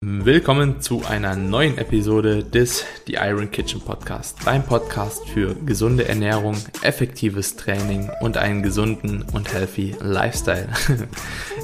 Willkommen zu einer neuen Episode des The Iron Kitchen Podcast, dein Podcast für gesunde Ernährung, effektives Training und einen gesunden und healthy Lifestyle.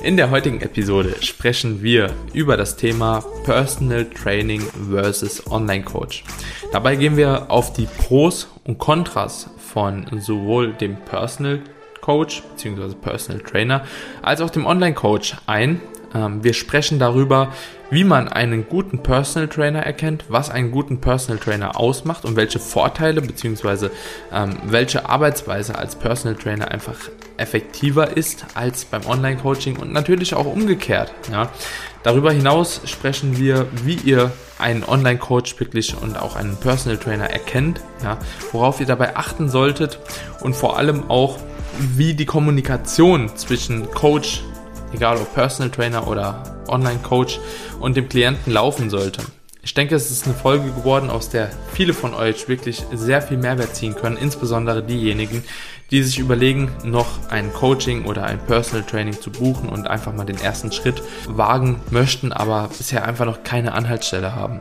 In der heutigen Episode sprechen wir über das Thema Personal Training versus Online Coach. Dabei gehen wir auf die Pros und Kontras von sowohl dem Personal Coach bzw. Personal Trainer als auch dem Online Coach ein. Ähm, wir sprechen darüber, wie man einen guten Personal Trainer erkennt, was einen guten Personal Trainer ausmacht und welche Vorteile bzw. Ähm, welche Arbeitsweise als Personal Trainer einfach effektiver ist als beim Online-Coaching und natürlich auch umgekehrt. Ja. Darüber hinaus sprechen wir, wie ihr einen Online-Coach wirklich und auch einen Personal Trainer erkennt, ja, worauf ihr dabei achten solltet und vor allem auch, wie die Kommunikation zwischen Coach, egal ob Personal Trainer oder Online-Coach und dem Klienten laufen sollte. Ich denke, es ist eine Folge geworden, aus der viele von euch wirklich sehr viel Mehrwert ziehen können, insbesondere diejenigen, die sich überlegen, noch ein Coaching oder ein Personal Training zu buchen und einfach mal den ersten Schritt wagen möchten, aber bisher einfach noch keine Anhaltsstelle haben.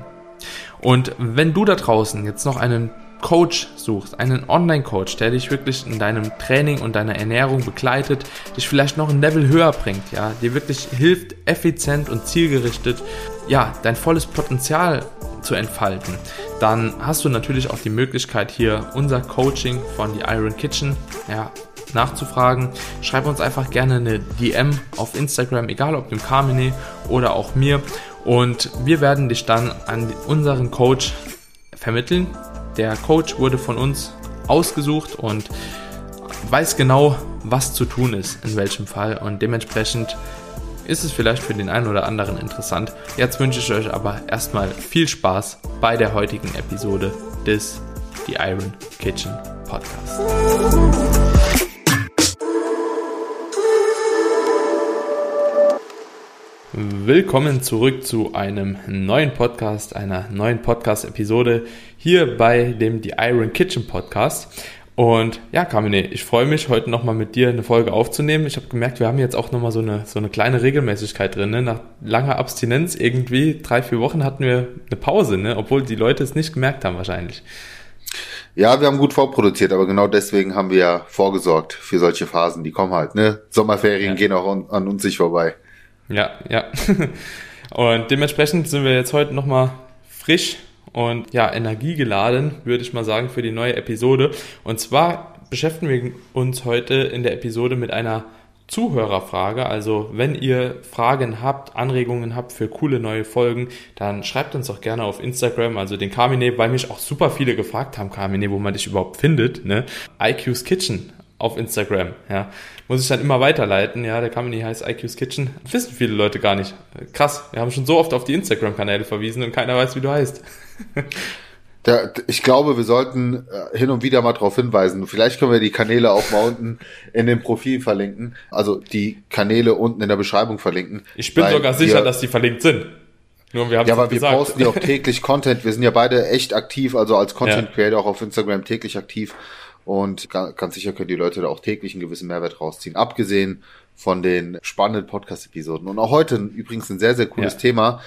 Und wenn du da draußen jetzt noch einen Coach suchst, einen Online-Coach, der dich wirklich in deinem Training und deiner Ernährung begleitet, dich vielleicht noch ein Level höher bringt, ja, dir wirklich hilft, effizient und zielgerichtet, ja, dein volles Potenzial zu entfalten, dann hast du natürlich auch die Möglichkeit hier unser Coaching von The Iron Kitchen, ja, nachzufragen. Schreib uns einfach gerne eine DM auf Instagram, egal ob dem Carmine oder auch mir. Und wir werden dich dann an unseren Coach vermitteln, der Coach wurde von uns ausgesucht und weiß genau, was zu tun ist, in welchem Fall. Und dementsprechend ist es vielleicht für den einen oder anderen interessant. Jetzt wünsche ich euch aber erstmal viel Spaß bei der heutigen Episode des The Iron Kitchen Podcast. Willkommen zurück zu einem neuen Podcast, einer neuen Podcast-Episode hier bei dem The Iron Kitchen Podcast. Und ja, Kamine, ich freue mich, heute nochmal mit dir eine Folge aufzunehmen. Ich habe gemerkt, wir haben jetzt auch nochmal so eine, so eine kleine Regelmäßigkeit drin. Ne? Nach langer Abstinenz, irgendwie drei, vier Wochen hatten wir eine Pause, ne? obwohl die Leute es nicht gemerkt haben wahrscheinlich. Ja, wir haben gut vorproduziert, aber genau deswegen haben wir ja vorgesorgt für solche Phasen. Die kommen halt, ne? Sommerferien ja. gehen auch an, an uns nicht vorbei. Ja, ja. Und dementsprechend sind wir jetzt heute nochmal frisch und ja, energiegeladen, würde ich mal sagen, für die neue Episode. Und zwar beschäftigen wir uns heute in der Episode mit einer Zuhörerfrage. Also wenn ihr Fragen habt, Anregungen habt für coole neue Folgen, dann schreibt uns doch gerne auf Instagram, also den Carmine, weil mich auch super viele gefragt haben, Carmine, wo man dich überhaupt findet, ne? IQ's Kitchen auf Instagram, ja. Muss ich dann immer weiterleiten, ja, der Company heißt IQ's Kitchen. Das wissen viele Leute gar nicht. Krass, wir haben schon so oft auf die Instagram-Kanäle verwiesen und keiner weiß, wie du heißt. Der, ich glaube, wir sollten äh, hin und wieder mal darauf hinweisen. Vielleicht können wir die Kanäle auch mal unten in dem Profil verlinken. Also die Kanäle unten in der Beschreibung verlinken. Ich bin sogar sicher, dass die verlinkt sind. Nur wir haben ja, aber wir gesagt. posten ja auch täglich Content. Wir sind ja beide echt aktiv, also als Content Creator auch auf Instagram täglich aktiv. Und ganz sicher können die Leute da auch täglich einen gewissen Mehrwert rausziehen. Abgesehen von den spannenden Podcast-Episoden. Und auch heute übrigens ein sehr, sehr cooles ja. Thema.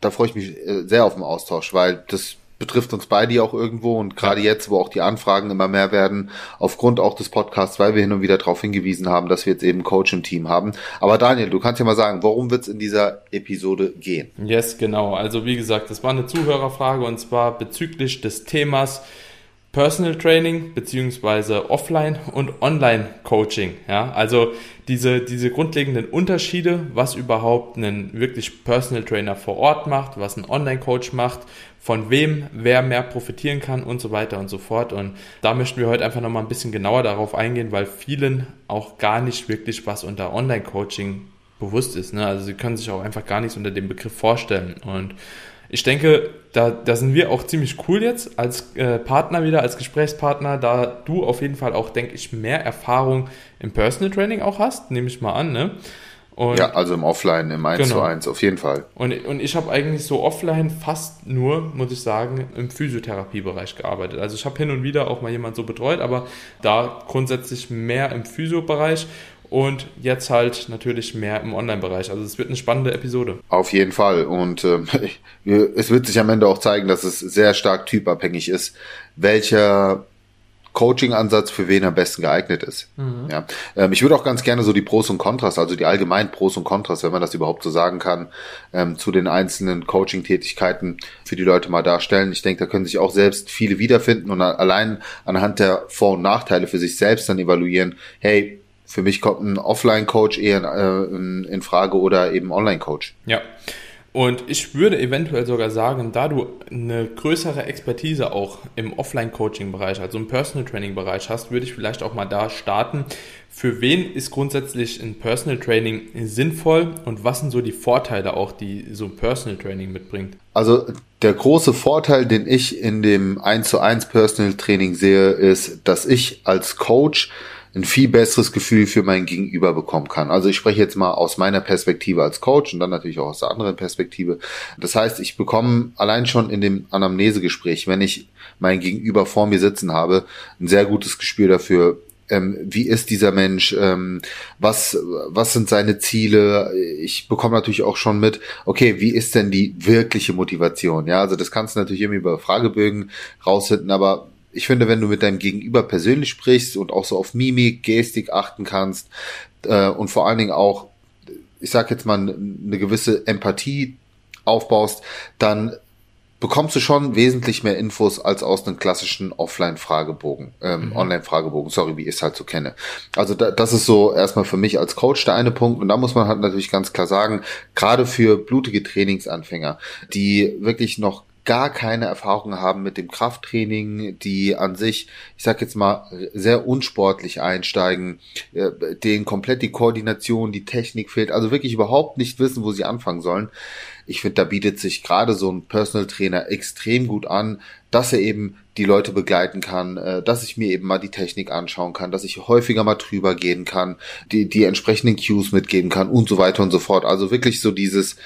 Da freue ich mich äh, sehr auf den Austausch, weil das betrifft uns beide auch irgendwo und gerade ja. jetzt, wo auch die Anfragen immer mehr werden, aufgrund auch des Podcasts, weil wir hin und wieder darauf hingewiesen haben, dass wir jetzt eben Coach im Team haben. Aber Daniel, du kannst ja mal sagen, worum wird es in dieser Episode gehen? Yes, genau. Also wie gesagt, das war eine Zuhörerfrage und zwar bezüglich des Themas Personal Training beziehungsweise Offline und Online Coaching. Ja, also diese, diese grundlegenden Unterschiede, was überhaupt ein wirklich Personal Trainer vor Ort macht, was ein Online Coach macht, von wem wer mehr profitieren kann und so weiter und so fort. Und da möchten wir heute einfach nochmal ein bisschen genauer darauf eingehen, weil vielen auch gar nicht wirklich was unter Online Coaching bewusst ist. Ne? Also sie können sich auch einfach gar nichts unter dem Begriff vorstellen. Und ich denke, da, da sind wir auch ziemlich cool jetzt als äh, Partner wieder, als Gesprächspartner, da du auf jeden Fall auch, denke ich, mehr Erfahrung im Personal Training auch hast, nehme ich mal an, ne? Und ja, also im Offline, im 1 genau. zu 1, auf jeden Fall. Und, und ich habe eigentlich so offline fast nur, muss ich sagen, im Physiotherapiebereich gearbeitet. Also ich habe hin und wieder auch mal jemand so betreut, aber da grundsätzlich mehr im Physiobereich. Und jetzt halt natürlich mehr im Online-Bereich. Also es wird eine spannende Episode. Auf jeden Fall. Und äh, es wird sich am Ende auch zeigen, dass es sehr stark typabhängig ist, welcher Coaching-Ansatz für wen am besten geeignet ist. Mhm. Ja, ähm, ich würde auch ganz gerne so die Pros und Kontras, also die allgemeinen Pros und Kontras, wenn man das überhaupt so sagen kann, ähm, zu den einzelnen Coaching-Tätigkeiten für die Leute mal darstellen. Ich denke, da können sich auch selbst viele wiederfinden und allein anhand der Vor- und Nachteile für sich selbst dann evaluieren, hey, für mich kommt ein Offline-Coach eher in, äh, in Frage oder eben Online-Coach. Ja. Und ich würde eventuell sogar sagen, da du eine größere Expertise auch im Offline-Coaching-Bereich, also im Personal-Training-Bereich hast, würde ich vielleicht auch mal da starten. Für wen ist grundsätzlich ein Personal Training sinnvoll und was sind so die Vorteile auch, die so ein Personal Training mitbringt? Also der große Vorteil, den ich in dem 1 zu 1 Personal Training sehe, ist, dass ich als Coach ein viel besseres Gefühl für mein Gegenüber bekommen kann. Also ich spreche jetzt mal aus meiner Perspektive als Coach und dann natürlich auch aus der anderen Perspektive. Das heißt, ich bekomme allein schon in dem Anamnesegespräch, wenn ich mein Gegenüber vor mir sitzen habe, ein sehr gutes Gespür dafür, ähm, wie ist dieser Mensch, ähm, was, was sind seine Ziele. Ich bekomme natürlich auch schon mit, okay, wie ist denn die wirkliche Motivation? Ja, also das kannst du natürlich irgendwie über Fragebögen rausfinden, aber ich finde, wenn du mit deinem Gegenüber persönlich sprichst und auch so auf Mimik, Gestik achten kannst äh, und vor allen Dingen auch, ich sag jetzt mal, eine gewisse Empathie aufbaust, dann bekommst du schon wesentlich mehr Infos als aus einem klassischen Offline-Fragebogen, ähm, mhm. Online-Fragebogen, sorry, wie ich es halt so kenne. Also da, das ist so erstmal für mich als Coach der eine Punkt und da muss man halt natürlich ganz klar sagen, gerade für blutige Trainingsanfänger, die wirklich noch gar keine Erfahrung haben mit dem Krafttraining, die an sich, ich sag jetzt mal, sehr unsportlich einsteigen, äh, denen komplett die Koordination, die Technik fehlt, also wirklich überhaupt nicht wissen, wo sie anfangen sollen. Ich finde, da bietet sich gerade so ein Personal Trainer extrem gut an, dass er eben die Leute begleiten kann, äh, dass ich mir eben mal die Technik anschauen kann, dass ich häufiger mal drüber gehen kann, die, die entsprechenden Cues mitgeben kann und so weiter und so fort. Also wirklich so dieses,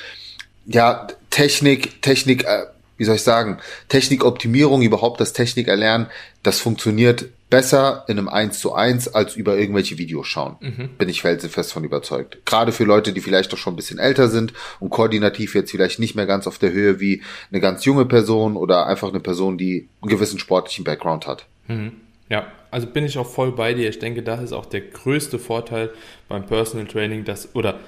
ja, Technik, Technik, äh, wie soll ich sagen, Technikoptimierung, überhaupt das Technik erlernen, das funktioniert besser in einem 1 zu 1 als über irgendwelche Videos schauen. Mhm. Bin ich felsenfest von überzeugt. Gerade für Leute, die vielleicht doch schon ein bisschen älter sind und koordinativ jetzt vielleicht nicht mehr ganz auf der Höhe wie eine ganz junge Person oder einfach eine Person, die einen gewissen sportlichen Background hat. Mhm. Ja, also bin ich auch voll bei dir. Ich denke, das ist auch der größte Vorteil beim Personal Training, dass, oder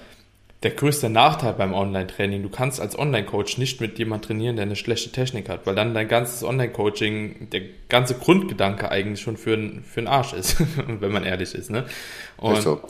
der größte Nachteil beim Online-Training. Du kannst als Online-Coach nicht mit jemand trainieren, der eine schlechte Technik hat, weil dann dein ganzes Online-Coaching, der ganze Grundgedanke eigentlich schon für, für einen Arsch ist, wenn man ehrlich ist. Ne? Und ist so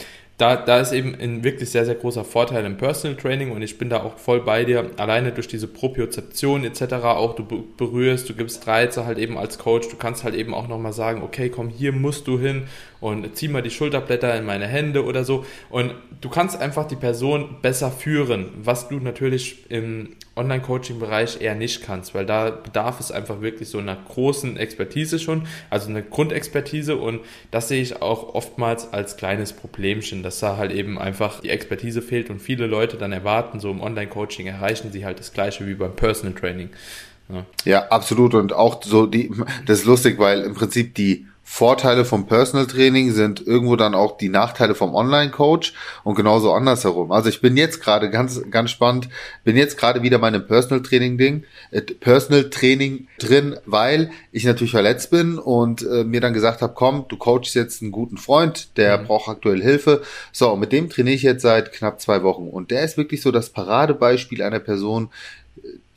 da, da ist eben ein wirklich sehr, sehr großer Vorteil im Personal Training und ich bin da auch voll bei dir. Alleine durch diese Propriozeption etc. auch du berührst, du gibst Reize halt eben als Coach. Du kannst halt eben auch nochmal sagen, okay, komm, hier musst du hin und zieh mal die Schulterblätter in meine Hände oder so. Und du kannst einfach die Person besser führen, was du natürlich im Online-Coaching-Bereich eher nicht kannst, weil da bedarf es einfach wirklich so einer großen Expertise schon, also eine Grundexpertise und das sehe ich auch oftmals als kleines Problemchen, dass da halt eben einfach die Expertise fehlt und viele Leute dann erwarten, so im Online-Coaching erreichen sie halt das gleiche wie beim Personal Training. Ja. ja, absolut und auch so die, das ist lustig, weil im Prinzip die Vorteile vom Personal Training sind irgendwo dann auch die Nachteile vom Online Coach und genauso andersherum. Also ich bin jetzt gerade ganz ganz spannend, bin jetzt gerade wieder meinem Personal Training Ding, äh, Personal Training drin, weil ich natürlich verletzt bin und äh, mir dann gesagt habe, komm, du coachst jetzt einen guten Freund, der mhm. braucht aktuell Hilfe. So, mit dem trainiere ich jetzt seit knapp zwei Wochen und der ist wirklich so das Paradebeispiel einer Person,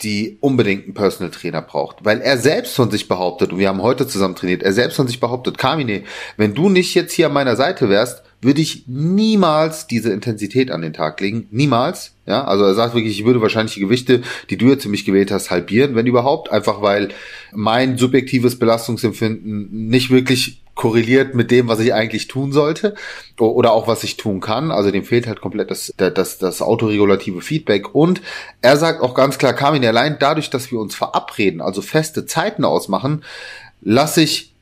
die unbedingt einen Personal Trainer braucht, weil er selbst von sich behauptet, und wir haben heute zusammen trainiert, er selbst von sich behauptet, Kamine, wenn du nicht jetzt hier an meiner Seite wärst, würde ich niemals diese Intensität an den Tag legen, niemals, ja, also er sagt wirklich, ich würde wahrscheinlich die Gewichte, die du jetzt für mich gewählt hast, halbieren, wenn überhaupt, einfach weil mein subjektives Belastungsempfinden nicht wirklich korreliert mit dem, was ich eigentlich tun sollte oder auch was ich tun kann. Also dem fehlt halt komplett das, das, das autoregulative Feedback. Und er sagt auch ganz klar, Carmin, allein dadurch, dass wir uns verabreden, also feste Zeiten ausmachen, lasse ich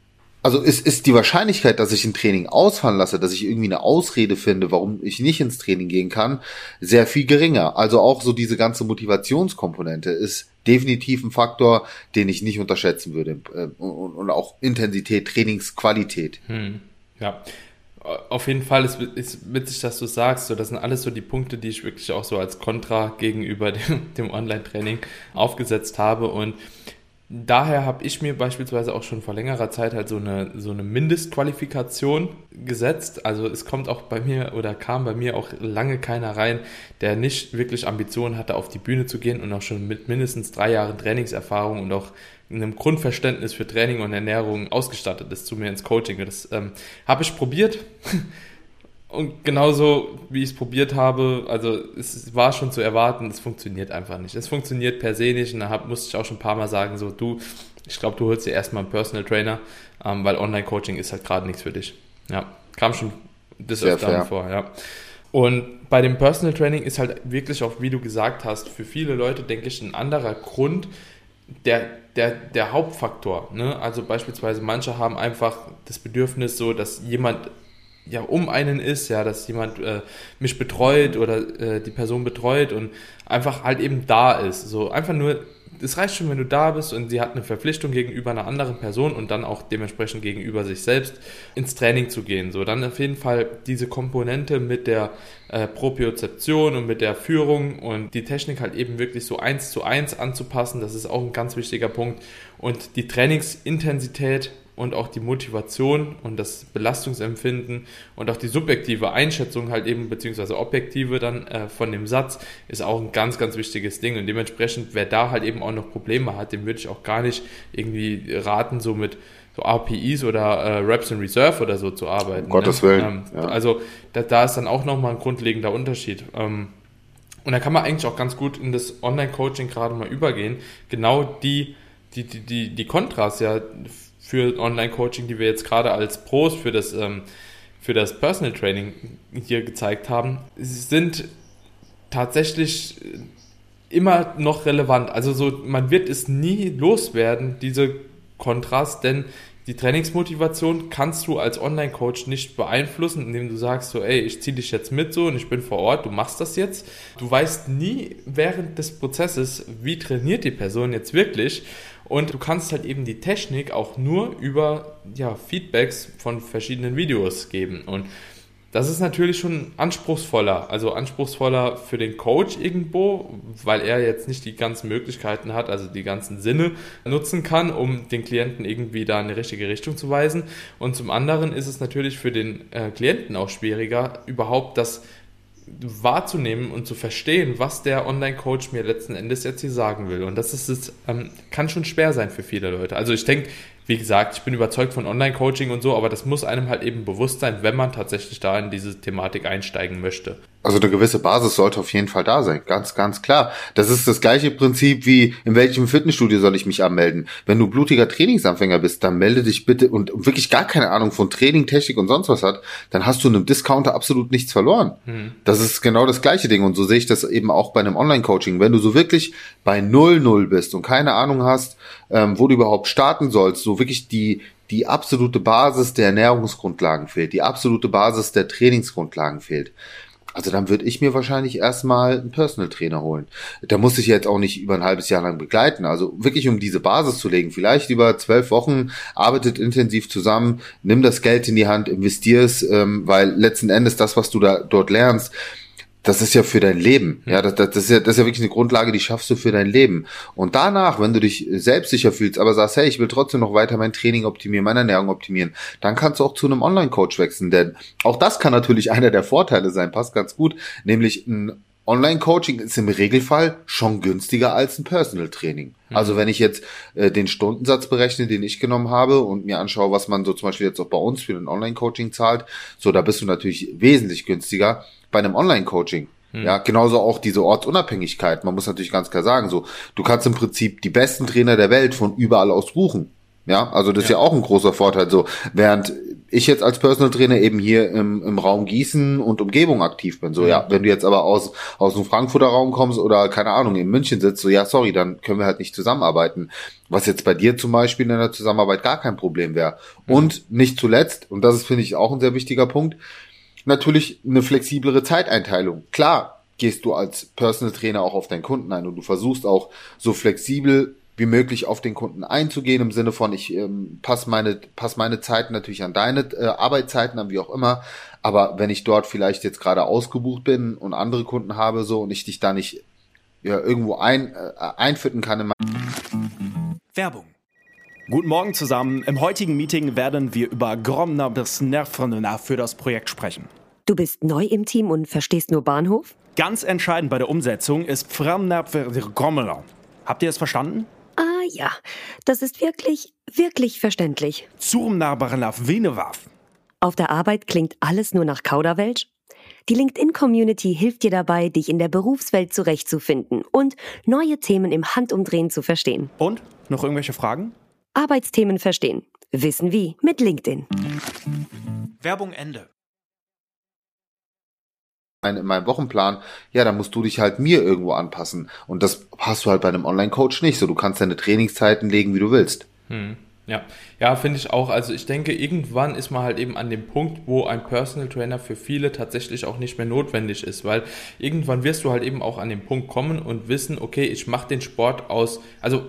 also ist, ist die Wahrscheinlichkeit, dass ich ein Training ausfallen lasse, dass ich irgendwie eine Ausrede finde, warum ich nicht ins Training gehen kann, sehr viel geringer. Also auch so diese ganze Motivationskomponente ist definitiv ein Faktor, den ich nicht unterschätzen würde. Äh, und, auch Intensität, Trainingsqualität. Hm. Ja. auf jeden Fall ist, ist witzig, dass du sagst, so, das sind alles so die Punkte, die ich wirklich auch so als Kontra gegenüber dem, dem Online-Training aufgesetzt habe und daher habe ich mir beispielsweise auch schon vor längerer Zeit halt so eine, so eine Mindestqualifikation gesetzt. Also es kommt auch bei mir oder kam bei mir auch lange keiner rein, der nicht wirklich Ambitionen hatte, auf die Bühne zu gehen und auch schon mit mindestens drei Jahren Trainingserfahrung und auch einem Grundverständnis für Training und Ernährung ausgestattet ist zu mir ins Coaching. Das ähm, habe ich probiert. Und genauso wie ich es probiert habe, also es war schon zu erwarten, es funktioniert einfach nicht. Es funktioniert per se nicht und da hab, musste ich auch schon ein paar Mal sagen, so du, ich glaube, du holst dir erstmal einen Personal Trainer, ähm, weil Online-Coaching ist halt gerade nichts für dich. Ja, kam schon das öfter vor, ja. Und bei dem Personal Training ist halt wirklich auch, wie du gesagt hast, für viele Leute, denke ich, ein anderer Grund, der, der, der Hauptfaktor. Ne? Also beispielsweise manche haben einfach das Bedürfnis so, dass jemand ja um einen ist, ja, dass jemand äh, mich betreut oder äh, die Person betreut und einfach halt eben da ist. So einfach nur, es reicht schon, wenn du da bist und sie hat eine Verpflichtung gegenüber einer anderen Person und dann auch dementsprechend gegenüber sich selbst ins Training zu gehen. So, dann auf jeden Fall diese Komponente mit der äh, Propriozeption und mit der Führung und die Technik halt eben wirklich so eins zu eins anzupassen, das ist auch ein ganz wichtiger Punkt. Und die Trainingsintensität und auch die Motivation und das Belastungsempfinden und auch die subjektive Einschätzung halt eben, beziehungsweise objektive dann äh, von dem Satz, ist auch ein ganz, ganz wichtiges Ding. Und dementsprechend, wer da halt eben auch noch Probleme hat, dem würde ich auch gar nicht irgendwie raten, so mit so RPEs oder äh, Reps in Reserve oder so zu arbeiten. Um Gottes ne? Willen. Ähm, ja. Also da, da ist dann auch nochmal ein grundlegender Unterschied. Ähm, und da kann man eigentlich auch ganz gut in das Online-Coaching gerade mal übergehen. Genau die, die, die, die, die Kontras ja für Online-Coaching, die wir jetzt gerade als Pros für das, ähm, für das Personal Training hier gezeigt haben, sind tatsächlich immer noch relevant. Also so, man wird es nie loswerden, diese Kontrast, denn die Trainingsmotivation kannst du als Online-Coach nicht beeinflussen, indem du sagst so, ey, ich ziehe dich jetzt mit so und ich bin vor Ort, du machst das jetzt. Du weißt nie während des Prozesses, wie trainiert die Person jetzt wirklich und du kannst halt eben die Technik auch nur über ja, Feedbacks von verschiedenen Videos geben. Und das ist natürlich schon anspruchsvoller, also anspruchsvoller für den Coach irgendwo, weil er jetzt nicht die ganzen Möglichkeiten hat, also die ganzen Sinne nutzen kann, um den Klienten irgendwie da in die richtige Richtung zu weisen. Und zum anderen ist es natürlich für den äh, Klienten auch schwieriger, überhaupt das wahrzunehmen und zu verstehen, was der Online-Coach mir letzten Endes jetzt hier sagen will. Und das ist es, ähm, kann schon schwer sein für viele Leute. Also ich denke, wie gesagt, ich bin überzeugt von Online-Coaching und so, aber das muss einem halt eben bewusst sein, wenn man tatsächlich da in diese Thematik einsteigen möchte. Also eine gewisse Basis sollte auf jeden Fall da sein, ganz, ganz klar. Das ist das gleiche Prinzip wie, in welchem Fitnessstudio soll ich mich anmelden? Wenn du blutiger Trainingsanfänger bist, dann melde dich bitte und wirklich gar keine Ahnung von Training, Technik und sonst was hat, dann hast du einem Discounter absolut nichts verloren. Hm. Das ist genau das gleiche Ding und so sehe ich das eben auch bei einem Online-Coaching. Wenn du so wirklich bei null null bist und keine Ahnung hast, ähm, wo du überhaupt starten sollst, so wirklich die, die absolute Basis der Ernährungsgrundlagen fehlt, die absolute Basis der Trainingsgrundlagen fehlt, also dann würde ich mir wahrscheinlich erstmal einen Personal Trainer holen. Da muss ich jetzt auch nicht über ein halbes Jahr lang begleiten. Also wirklich um diese Basis zu legen. Vielleicht über zwölf Wochen, arbeitet intensiv zusammen, nimm das Geld in die Hand, investier es, ähm, weil letzten Endes das, was du da dort lernst, das ist ja für dein Leben. Ja, das, das, ist ja, das ist ja wirklich eine Grundlage, die schaffst du für dein Leben. Und danach, wenn du dich selbstsicher fühlst, aber sagst, hey, ich will trotzdem noch weiter mein Training optimieren, meine Ernährung optimieren, dann kannst du auch zu einem Online-Coach wechseln. Denn auch das kann natürlich einer der Vorteile sein, passt ganz gut, nämlich ein Online-Coaching ist im Regelfall schon günstiger als ein Personal-Training. Mhm. Also wenn ich jetzt äh, den Stundensatz berechne, den ich genommen habe und mir anschaue, was man so zum Beispiel jetzt auch bei uns für ein Online-Coaching zahlt, so da bist du natürlich wesentlich günstiger bei einem Online-Coaching. Hm. Ja, genauso auch diese Ortsunabhängigkeit. Man muss natürlich ganz klar sagen, so, du kannst im Prinzip die besten Trainer der Welt von überall aus buchen. Ja, also das ja. ist ja auch ein großer Vorteil. So, während ich jetzt als Personal Trainer eben hier im, im Raum Gießen und Umgebung aktiv bin. So, ja. ja, wenn du jetzt aber aus, aus dem Frankfurter Raum kommst oder keine Ahnung, in München sitzt, so, ja, sorry, dann können wir halt nicht zusammenarbeiten. Was jetzt bei dir zum Beispiel in der Zusammenarbeit gar kein Problem wäre. Mhm. Und nicht zuletzt, und das ist, finde ich, auch ein sehr wichtiger Punkt, natürlich eine flexiblere Zeiteinteilung. Klar, gehst du als Personal Trainer auch auf deinen Kunden ein und du versuchst auch so flexibel wie möglich auf den Kunden einzugehen, im Sinne von, ich ähm, passe meine, pass meine Zeiten natürlich an deine äh, Arbeitszeiten an, wie auch immer. Aber wenn ich dort vielleicht jetzt gerade ausgebucht bin und andere Kunden habe so und ich dich da nicht ja, irgendwo ein, äh, einfütten kann in Werbung. Guten Morgen zusammen. Im heutigen Meeting werden wir über Gromner bis Nervena für das Projekt sprechen. Du bist neu im Team und verstehst nur Bahnhof? Ganz entscheidend bei der Umsetzung ist Framnerver Grommeler. Habt ihr es verstanden? Ah ja, das ist wirklich, wirklich verständlich. Zurmnarbarnaf Venewaf. Auf der Arbeit klingt alles nur nach Kauderwelsch? Die LinkedIn-Community hilft dir dabei, dich in der Berufswelt zurechtzufinden und neue Themen im Handumdrehen zu verstehen. Und? Noch irgendwelche Fragen? Arbeitsthemen verstehen. Wissen wie mit LinkedIn. Werbung Ende in meinem Wochenplan, ja, dann musst du dich halt mir irgendwo anpassen. Und das hast du halt bei einem Online-Coach nicht. So, du kannst deine Trainingszeiten legen, wie du willst. Hm. Ja, ja, finde ich auch. Also ich denke, irgendwann ist man halt eben an dem Punkt, wo ein Personal Trainer für viele tatsächlich auch nicht mehr notwendig ist, weil irgendwann wirst du halt eben auch an den Punkt kommen und wissen, okay, ich mache den Sport aus, also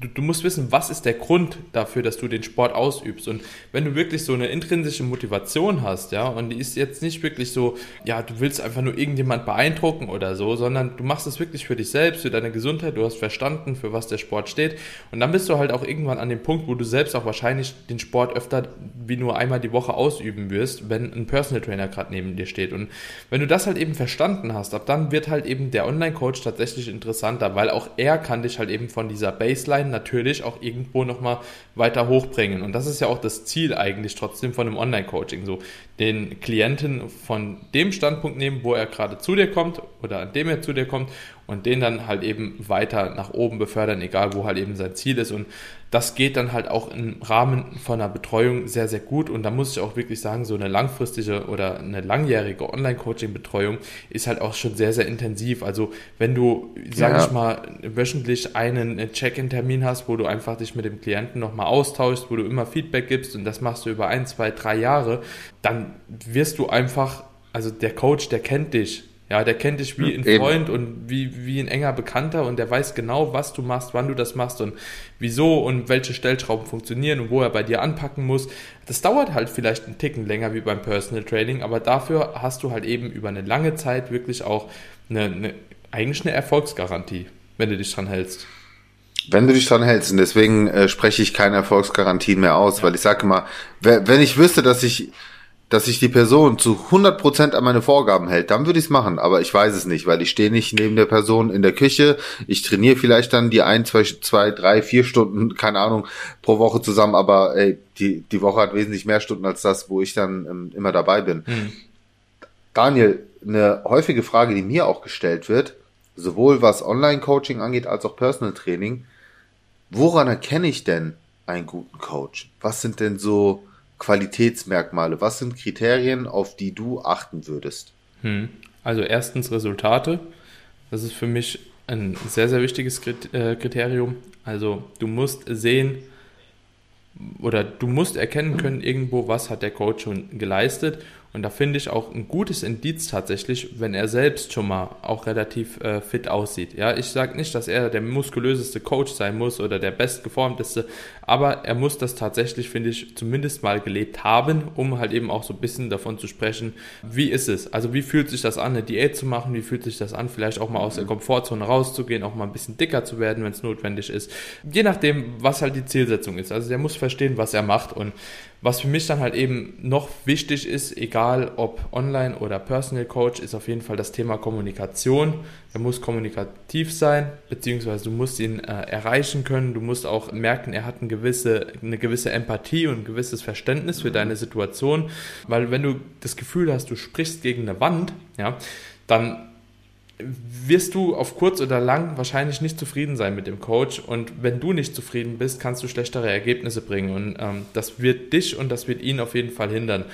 du, du musst wissen, was ist der Grund dafür, dass du den Sport ausübst. Und wenn du wirklich so eine intrinsische Motivation hast, ja, und die ist jetzt nicht wirklich so, ja, du willst einfach nur irgendjemand beeindrucken oder so, sondern du machst es wirklich für dich selbst, für deine Gesundheit, du hast verstanden, für was der Sport steht. Und dann bist du halt auch irgendwann an dem Punkt, wo du selbst auch wahrscheinlich den Sport öfter wie nur einmal die Woche ausüben wirst, wenn ein Personal Trainer gerade neben dir steht. Und wenn du das halt eben verstanden hast, ab dann wird halt eben der Online-Coach tatsächlich interessanter, weil auch er kann dich halt eben von dieser Baseline Online natürlich auch irgendwo nochmal weiter hochbringen. Und das ist ja auch das Ziel eigentlich trotzdem von einem Online-Coaching. So den Klienten von dem Standpunkt nehmen, wo er gerade zu dir kommt oder an dem er zu dir kommt und den dann halt eben weiter nach oben befördern, egal wo halt eben sein Ziel ist. Und das geht dann halt auch im Rahmen von einer Betreuung sehr, sehr gut. Und da muss ich auch wirklich sagen, so eine langfristige oder eine langjährige Online-Coaching-Betreuung ist halt auch schon sehr, sehr intensiv. Also wenn du, sag ja. ich mal, wöchentlich einen Check-in-Termin hast, wo du einfach dich mit dem Klienten nochmal austauschst, wo du immer Feedback gibst und das machst du über ein, zwei, drei Jahre, dann wirst du einfach, also der Coach, der kennt dich ja, der kennt dich wie ein Eben. Freund und wie, wie ein enger Bekannter und der weiß genau, was du machst, wann du das machst und wieso und welche Stellschrauben funktionieren und wo er bei dir anpacken muss. Das dauert halt vielleicht einen Ticken länger wie beim Personal Training, aber dafür hast du halt eben über eine lange Zeit wirklich auch eine, eine eigentlich eine Erfolgsgarantie, wenn du dich dran hältst. Wenn du dich dran hältst, und deswegen äh, spreche ich keine Erfolgsgarantien mehr aus, ja. weil ich sage immer, wenn ich wüsste, dass ich dass sich die Person zu 100% an meine Vorgaben hält, dann würde ich es machen, aber ich weiß es nicht, weil ich stehe nicht neben der Person in der Küche, ich trainiere vielleicht dann die ein, zwei, zwei, drei, vier Stunden, keine Ahnung, pro Woche zusammen, aber ey, die, die Woche hat wesentlich mehr Stunden als das, wo ich dann ähm, immer dabei bin. Hm. Daniel, eine häufige Frage, die mir auch gestellt wird, sowohl was Online-Coaching angeht als auch Personal Training, woran erkenne ich denn einen guten Coach? Was sind denn so Qualitätsmerkmale? Was sind Kriterien, auf die du achten würdest? Hm. Also erstens Resultate. Das ist für mich ein sehr, sehr wichtiges äh, Kriterium. Also du musst sehen oder du musst erkennen können irgendwo, was hat der Coach schon geleistet und da finde ich auch ein gutes Indiz tatsächlich, wenn er selbst schon mal auch relativ äh, fit aussieht. Ja, ich sage nicht, dass er der muskulöseste Coach sein muss oder der bestgeformteste, aber er muss das tatsächlich, finde ich, zumindest mal gelebt haben, um halt eben auch so ein bisschen davon zu sprechen, wie ist es? Also wie fühlt sich das an, eine Diät zu machen? Wie fühlt sich das an, vielleicht auch mal aus der Komfortzone rauszugehen, auch mal ein bisschen dicker zu werden, wenn es notwendig ist. Je nachdem, was halt die Zielsetzung ist. Also der muss verstehen, was er macht und was für mich dann halt eben noch wichtig ist, egal ob online oder Personal Coach, ist auf jeden Fall das Thema Kommunikation. Er muss kommunikativ sein, beziehungsweise du musst ihn äh, erreichen können. Du musst auch merken, er hat eine gewisse, eine gewisse Empathie und ein gewisses Verständnis für deine Situation. Weil wenn du das Gefühl hast, du sprichst gegen eine Wand, ja, dann wirst du auf kurz oder lang wahrscheinlich nicht zufrieden sein mit dem Coach. Und wenn du nicht zufrieden bist, kannst du schlechtere Ergebnisse bringen. Und ähm, das wird dich und das wird ihn auf jeden Fall hindern.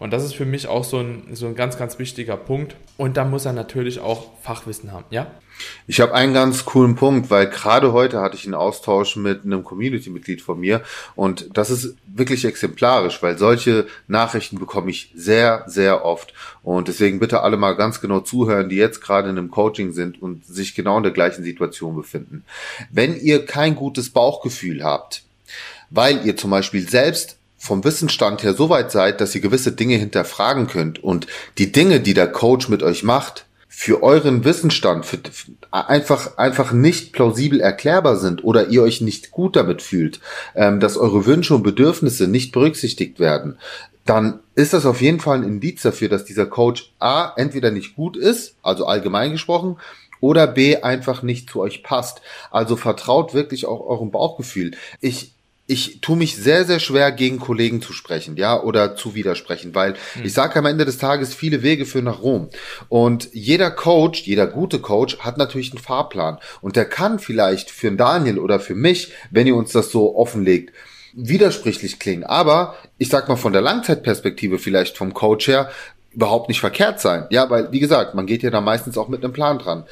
Und das ist für mich auch so ein, so ein ganz, ganz wichtiger Punkt. Und da muss er natürlich auch Fachwissen haben, ja? Ich habe einen ganz coolen Punkt, weil gerade heute hatte ich einen Austausch mit einem Community-Mitglied von mir und das ist wirklich exemplarisch, weil solche Nachrichten bekomme ich sehr, sehr oft und deswegen bitte alle mal ganz genau zuhören, die jetzt gerade in einem Coaching sind und sich genau in der gleichen Situation befinden. Wenn ihr kein gutes Bauchgefühl habt, weil ihr zum Beispiel selbst vom Wissensstand her so weit seid, dass ihr gewisse Dinge hinterfragen könnt und die Dinge, die der Coach mit euch macht, für euren Wissensstand für, einfach, einfach nicht plausibel erklärbar sind oder ihr euch nicht gut damit fühlt, ähm, dass eure Wünsche und Bedürfnisse nicht berücksichtigt werden, dann ist das auf jeden Fall ein Indiz dafür, dass dieser Coach A entweder nicht gut ist, also allgemein gesprochen, oder B einfach nicht zu euch passt. Also vertraut wirklich auch eurem Bauchgefühl. Ich ich tue mich sehr, sehr schwer, gegen Kollegen zu sprechen, ja, oder zu widersprechen, weil hm. ich sage am Ende des Tages, viele Wege führen nach Rom. Und jeder Coach, jeder gute Coach hat natürlich einen Fahrplan. Und der kann vielleicht für Daniel oder für mich, wenn ihr uns das so offenlegt, widersprüchlich klingen. Aber ich sag mal von der Langzeitperspektive vielleicht vom Coach her überhaupt nicht verkehrt sein. Ja, weil, wie gesagt, man geht ja da meistens auch mit einem Plan dran.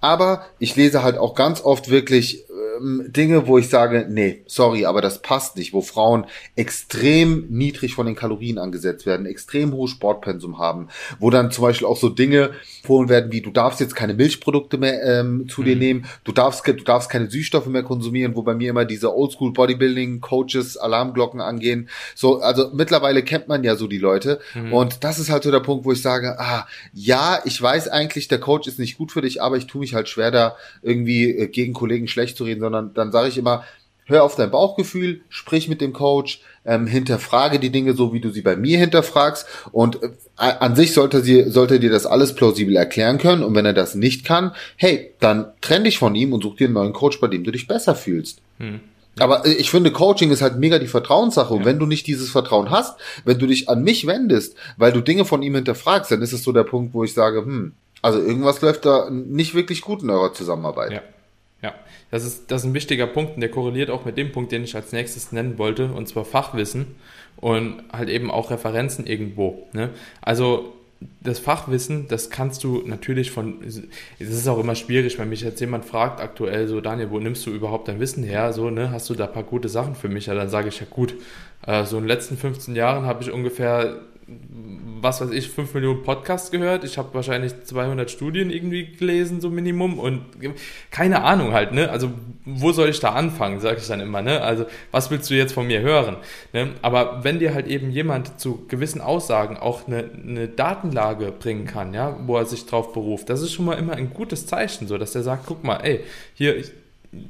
Aber ich lese halt auch ganz oft wirklich ähm, Dinge, wo ich sage, nee, sorry, aber das passt nicht, wo Frauen extrem niedrig von den Kalorien angesetzt werden, extrem hohes Sportpensum haben, wo dann zum Beispiel auch so Dinge empfohlen werden, wie du darfst jetzt keine Milchprodukte mehr ähm, zu mhm. dir nehmen, du darfst, du darfst keine Süßstoffe mehr konsumieren, wo bei mir immer diese Oldschool Bodybuilding Coaches Alarmglocken angehen. So, also mittlerweile kennt man ja so die Leute mhm. und das ist halt so der Punkt, wo ich sage, ah, ja, ich weiß eigentlich, der Coach ist nicht gut für dich, aber ich tue mich halt schwer da irgendwie äh, gegen Kollegen schlecht zu reden, sondern dann sage ich immer, hör auf dein Bauchgefühl, sprich mit dem Coach, ähm, hinterfrage die Dinge so, wie du sie bei mir hinterfragst und äh, an sich sollte sie, sollte dir das alles plausibel erklären können und wenn er das nicht kann, hey, dann trenn dich von ihm und such dir einen neuen Coach, bei dem du dich besser fühlst. Hm. Aber äh, ich finde, Coaching ist halt mega die Vertrauenssache. Und wenn du nicht dieses Vertrauen hast, wenn du dich an mich wendest, weil du Dinge von ihm hinterfragst, dann ist es so der Punkt, wo ich sage, hm, also irgendwas läuft da nicht wirklich gut in eurer Zusammenarbeit. Ja. Das ist, das ist ein wichtiger Punkt und der korreliert auch mit dem Punkt, den ich als nächstes nennen wollte, und zwar Fachwissen und halt eben auch Referenzen irgendwo. Ne? Also das Fachwissen, das kannst du natürlich von, es ist auch immer schwierig, wenn mich jetzt jemand fragt aktuell so, Daniel, wo nimmst du überhaupt dein Wissen her? So, ne, hast du da ein paar gute Sachen für mich? Ja, dann sage ich ja gut, äh, so in den letzten 15 Jahren habe ich ungefähr was weiß ich, 5 Millionen Podcasts gehört. Ich habe wahrscheinlich 200 Studien irgendwie gelesen, so Minimum. Und keine Ahnung halt, ne? Also, wo soll ich da anfangen, sage ich dann immer, ne? Also, was willst du jetzt von mir hören? Ne? Aber wenn dir halt eben jemand zu gewissen Aussagen auch eine, eine Datenlage bringen kann, ja, wo er sich drauf beruft, das ist schon mal immer ein gutes Zeichen, so dass der sagt, guck mal, ey, hier, ich,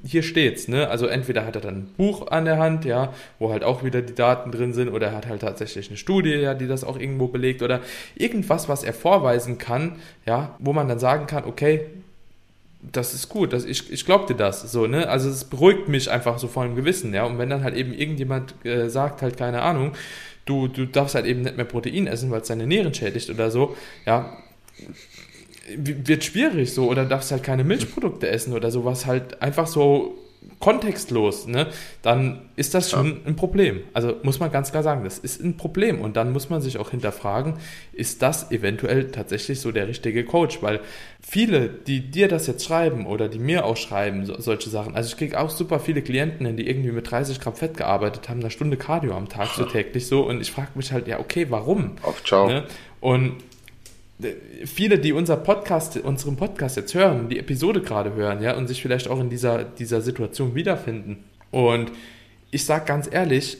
hier steht's, ne? Also entweder hat er dann ein Buch an der Hand, ja, wo halt auch wieder die Daten drin sind, oder er hat halt tatsächlich eine Studie, ja, die das auch irgendwo belegt, oder irgendwas, was er vorweisen kann, ja, wo man dann sagen kann, okay, das ist gut, das, ich, ich glaub dir das, so, ne? Also es beruhigt mich einfach so vor dem Gewissen, ja. Und wenn dann halt eben irgendjemand äh, sagt, halt, keine Ahnung, du, du darfst halt eben nicht mehr Protein essen, weil es deine Nieren schädigt oder so, ja, wird schwierig so. Oder darfst halt keine Milchprodukte essen oder sowas. Halt einfach so kontextlos, ne, dann ist das schon ein Problem. Also muss man ganz klar sagen, das ist ein Problem. Und dann muss man sich auch hinterfragen, ist das eventuell tatsächlich so der richtige Coach, weil viele, die dir das jetzt schreiben oder die mir auch schreiben, so, solche Sachen, also ich kriege auch super viele Klienten, die irgendwie mit 30 Gramm Fett gearbeitet haben, eine Stunde Cardio am Tag so täglich so. Und ich frage mich halt, ja okay, warum? Auf ciao. Ne? Und viele, die unser Podcast, unseren Podcast jetzt hören, die Episode gerade hören, ja, und sich vielleicht auch in dieser, dieser Situation wiederfinden. Und ich sage ganz ehrlich,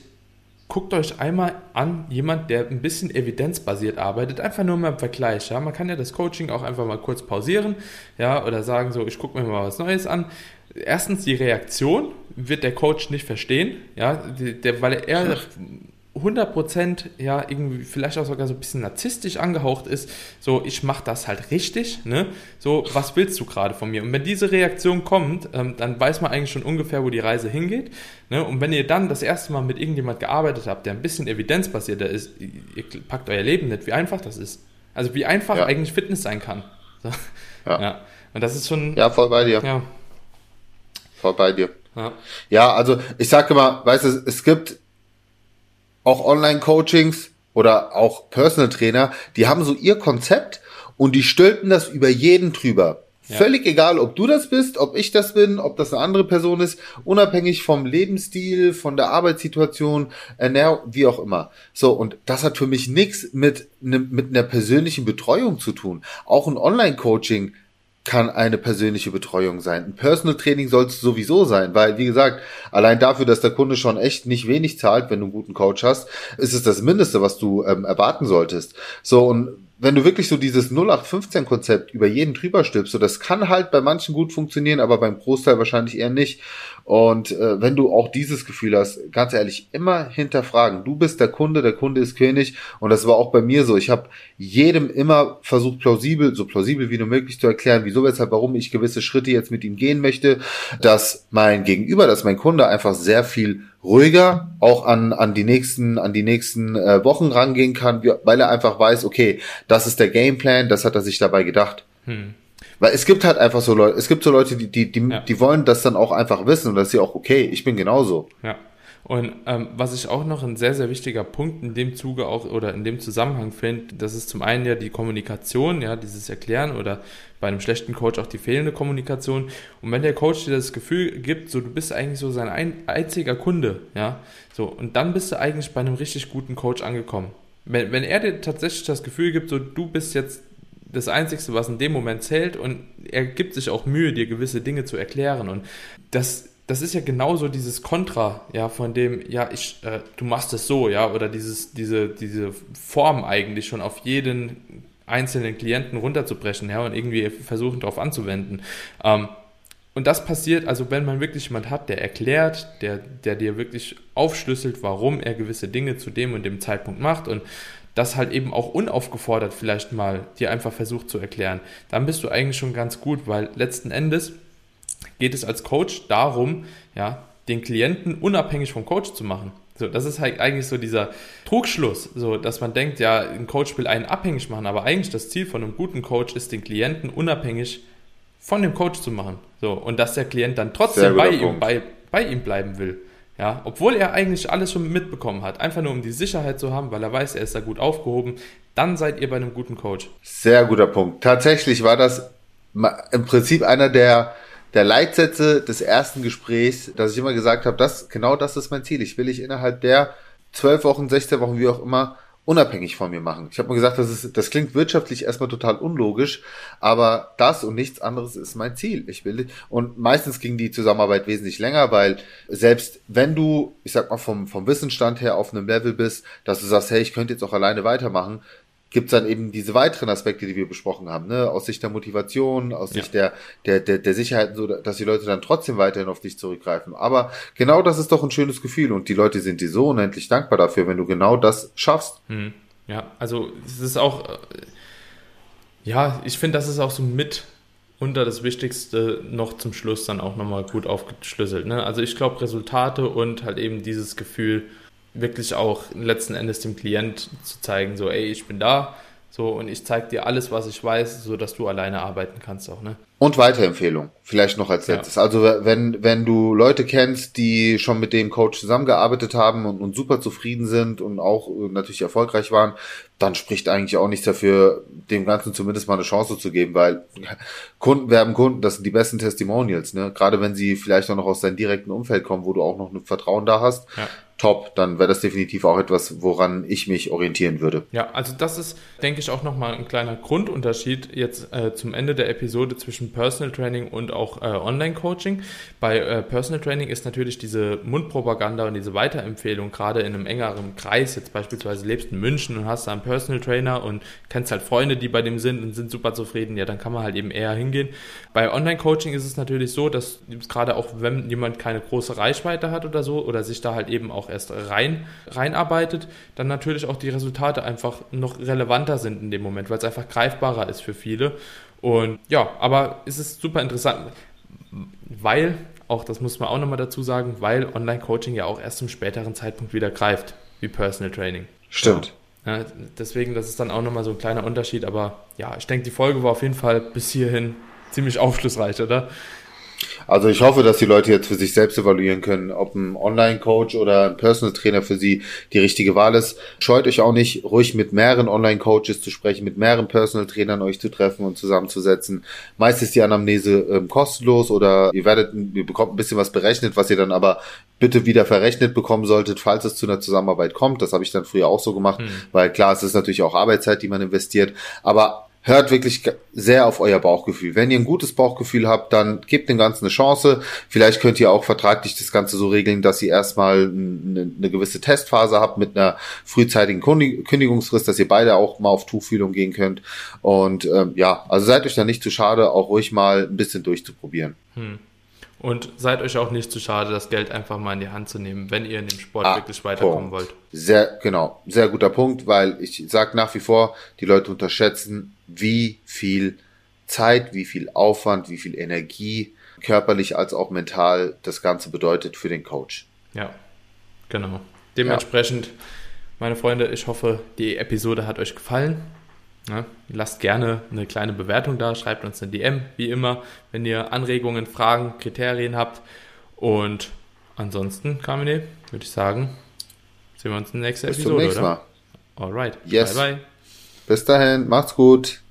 guckt euch einmal an, jemand, der ein bisschen evidenzbasiert arbeitet, einfach nur mal im Vergleich. Ja? Man kann ja das Coaching auch einfach mal kurz pausieren, ja, oder sagen so, ich gucke mir mal was Neues an. Erstens die Reaktion wird der Coach nicht verstehen, ja, der, weil er 100% ja irgendwie vielleicht auch sogar so ein bisschen narzisstisch angehaucht ist, so ich mache das halt richtig, ne? So, was willst du gerade von mir? Und wenn diese Reaktion kommt, ähm, dann weiß man eigentlich schon ungefähr, wo die Reise hingeht, ne? Und wenn ihr dann das erste Mal mit irgendjemand gearbeitet habt, der ein bisschen evidenzbasierter ist, ihr packt euer Leben nicht, wie einfach das ist. Also wie einfach ja. eigentlich Fitness sein kann. So. Ja. ja. Und das ist schon Ja, voll bei dir. Ja. Voll bei dir. Ja, ja also ich sage immer, weißt du, es gibt auch Online-Coachings oder auch Personal Trainer, die haben so ihr Konzept und die stülpen das über jeden drüber. Ja. Völlig egal, ob du das bist, ob ich das bin, ob das eine andere Person ist, unabhängig vom Lebensstil, von der Arbeitssituation, Ernährung, wie auch immer. So, und das hat für mich nichts mit, ne, mit einer persönlichen Betreuung zu tun. Auch ein Online-Coaching kann eine persönliche Betreuung sein. Ein Personal Training soll es sowieso sein, weil, wie gesagt, allein dafür, dass der Kunde schon echt nicht wenig zahlt, wenn du einen guten Coach hast, ist es das Mindeste, was du ähm, erwarten solltest. So, und wenn du wirklich so dieses 0815-Konzept über jeden drüber stülpst, so das kann halt bei manchen gut funktionieren, aber beim Großteil wahrscheinlich eher nicht. Und äh, wenn du auch dieses Gefühl hast, ganz ehrlich, immer hinterfragen. Du bist der Kunde, der Kunde ist König. Und das war auch bei mir so. Ich habe jedem immer versucht, plausibel, so plausibel wie nur möglich zu erklären, wieso, weshalb, warum ich gewisse Schritte jetzt mit ihm gehen möchte, dass mein Gegenüber, dass mein Kunde einfach sehr viel ruhiger auch an, an die nächsten, an die nächsten äh, Wochen rangehen kann, weil er einfach weiß, okay, das ist der Gameplan, das hat er sich dabei gedacht. Hm. Weil es gibt halt einfach so Leute, es gibt so Leute, die, die, die, ja. die wollen das dann auch einfach wissen und das ist ja auch okay, ich bin genauso. Ja. Und ähm, was ich auch noch ein sehr, sehr wichtiger Punkt in dem Zuge auch oder in dem Zusammenhang finde, das ist zum einen ja die Kommunikation, ja, dieses Erklären oder bei einem schlechten Coach auch die fehlende Kommunikation. Und wenn der Coach dir das Gefühl gibt, so du bist eigentlich so sein ein, einziger Kunde, ja, so, und dann bist du eigentlich bei einem richtig guten Coach angekommen. Wenn, wenn er dir tatsächlich das Gefühl gibt, so du bist jetzt das Einzige, was in dem Moment zählt und er gibt sich auch Mühe, dir gewisse Dinge zu erklären und das, das ist ja genauso dieses Kontra, ja, von dem, ja, ich, äh, du machst es so, ja, oder dieses, diese, diese Form eigentlich schon auf jeden einzelnen Klienten runterzubrechen, ja, und irgendwie versuchen darauf anzuwenden. Ähm, und das passiert, also wenn man wirklich jemand hat, der erklärt, der, der dir wirklich aufschlüsselt, warum er gewisse Dinge zu dem und dem Zeitpunkt macht und das halt eben auch unaufgefordert vielleicht mal dir einfach versucht zu erklären, dann bist du eigentlich schon ganz gut, weil letzten Endes geht es als Coach darum, ja, den Klienten unabhängig vom Coach zu machen. So, das ist halt eigentlich so dieser Trugschluss, so, dass man denkt, ja, ein Coach will einen abhängig machen, aber eigentlich das Ziel von einem guten Coach ist, den Klienten unabhängig von dem Coach zu machen. So, und dass der Klient dann trotzdem bei ihm, bei, bei ihm bleiben will. Ja, obwohl er eigentlich alles schon mitbekommen hat, einfach nur um die Sicherheit zu haben, weil er weiß, er ist da gut aufgehoben, dann seid ihr bei einem guten Coach. Sehr guter Punkt. Tatsächlich war das im Prinzip einer der, der Leitsätze des ersten Gesprächs, dass ich immer gesagt habe, das, genau das ist mein Ziel. Ich will ich innerhalb der zwölf Wochen, 16 Wochen, wie auch immer, unabhängig von mir machen. Ich habe mir gesagt, das, ist, das klingt wirtschaftlich erstmal total unlogisch, aber das und nichts anderes ist mein Ziel. Ich will und meistens ging die Zusammenarbeit wesentlich länger, weil selbst wenn du, ich sag mal vom vom Wissensstand her auf einem Level bist, dass du sagst, hey, ich könnte jetzt auch alleine weitermachen, gibt's dann eben diese weiteren Aspekte, die wir besprochen haben, ne? aus Sicht der Motivation, aus Sicht der, der, der, der Sicherheit, so, dass die Leute dann trotzdem weiterhin auf dich zurückgreifen. Aber genau das ist doch ein schönes Gefühl und die Leute sind dir so unendlich dankbar dafür, wenn du genau das schaffst. Hm. Ja, also es ist auch, äh, ja, ich finde, das ist auch so mit unter das Wichtigste noch zum Schluss dann auch nochmal gut aufgeschlüsselt. Ne? Also ich glaube, Resultate und halt eben dieses Gefühl, wirklich auch letzten Endes dem Klient zu zeigen, so, ey, ich bin da, so, und ich zeige dir alles, was ich weiß, so dass du alleine arbeiten kannst auch, ne? Und Weiterempfehlung, vielleicht noch als letztes. Ja. Also wenn, wenn du Leute kennst, die schon mit dem Coach zusammengearbeitet haben und, und super zufrieden sind und auch äh, natürlich erfolgreich waren, dann spricht eigentlich auch nichts dafür, dem Ganzen zumindest mal eine Chance zu geben, weil Kunden werben Kunden, das sind die besten Testimonials, ne? Gerade wenn sie vielleicht auch noch aus deinem direkten Umfeld kommen, wo du auch noch ein Vertrauen da hast, ja top, dann wäre das definitiv auch etwas, woran ich mich orientieren würde. Ja, also das ist, denke ich, auch nochmal ein kleiner Grundunterschied jetzt äh, zum Ende der Episode zwischen Personal Training und auch äh, Online-Coaching. Bei äh, Personal Training ist natürlich diese Mundpropaganda und diese Weiterempfehlung gerade in einem engeren Kreis, jetzt beispielsweise lebst in München und hast da einen Personal Trainer und kennst halt Freunde, die bei dem sind und sind super zufrieden, ja, dann kann man halt eben eher hingehen. Bei Online-Coaching ist es natürlich so, dass gerade auch wenn jemand keine große Reichweite hat oder so oder sich da halt eben auch auch erst rein, reinarbeitet, dann natürlich auch die Resultate einfach noch relevanter sind in dem Moment, weil es einfach greifbarer ist für viele. Und ja, aber es ist super interessant, weil, auch das muss man auch nochmal dazu sagen, weil Online-Coaching ja auch erst zum späteren Zeitpunkt wieder greift, wie Personal Training. Stimmt. Ja, deswegen, das ist dann auch nochmal so ein kleiner Unterschied, aber ja, ich denke, die Folge war auf jeden Fall bis hierhin ziemlich aufschlussreich, oder? Also ich hoffe, dass die Leute jetzt für sich selbst evaluieren können, ob ein Online-Coach oder ein Personal Trainer für sie die richtige Wahl ist. Scheut euch auch nicht, ruhig mit mehreren Online-Coaches zu sprechen, mit mehreren Personal Trainern euch zu treffen und zusammenzusetzen. Meist ist die Anamnese ähm, kostenlos oder ihr werdet, ihr bekommt ein bisschen was berechnet, was ihr dann aber bitte wieder verrechnet bekommen solltet, falls es zu einer Zusammenarbeit kommt. Das habe ich dann früher auch so gemacht, hm. weil klar, es ist natürlich auch Arbeitszeit, die man investiert. Aber hört wirklich sehr auf euer Bauchgefühl. Wenn ihr ein gutes Bauchgefühl habt, dann gebt dem Ganzen eine Chance. Vielleicht könnt ihr auch vertraglich das Ganze so regeln, dass ihr erstmal eine, eine gewisse Testphase habt mit einer frühzeitigen Kündigungsfrist, dass ihr beide auch mal auf Tuchfühlung gehen könnt. Und ähm, ja, also seid euch da nicht zu schade, auch ruhig mal ein bisschen durchzuprobieren. Hm. Und seid euch auch nicht zu schade, das Geld einfach mal in die Hand zu nehmen, wenn ihr in dem Sport ah, wirklich weiterkommen Punkt. wollt. Sehr, genau, sehr guter Punkt, weil ich sage nach wie vor, die Leute unterschätzen, wie viel Zeit, wie viel Aufwand, wie viel Energie, körperlich als auch mental, das Ganze bedeutet für den Coach. Ja, genau. Dementsprechend, ja. meine Freunde, ich hoffe, die Episode hat euch gefallen. Ja, lasst gerne eine kleine Bewertung da, schreibt uns eine DM, wie immer, wenn ihr Anregungen, Fragen, Kriterien habt. Und ansonsten, Kamine, würde ich sagen, sehen wir uns in der nächsten Bis Episode. Zum nächsten Mal. Alright. Yes. Bye, bye. Bis dahin, macht's gut.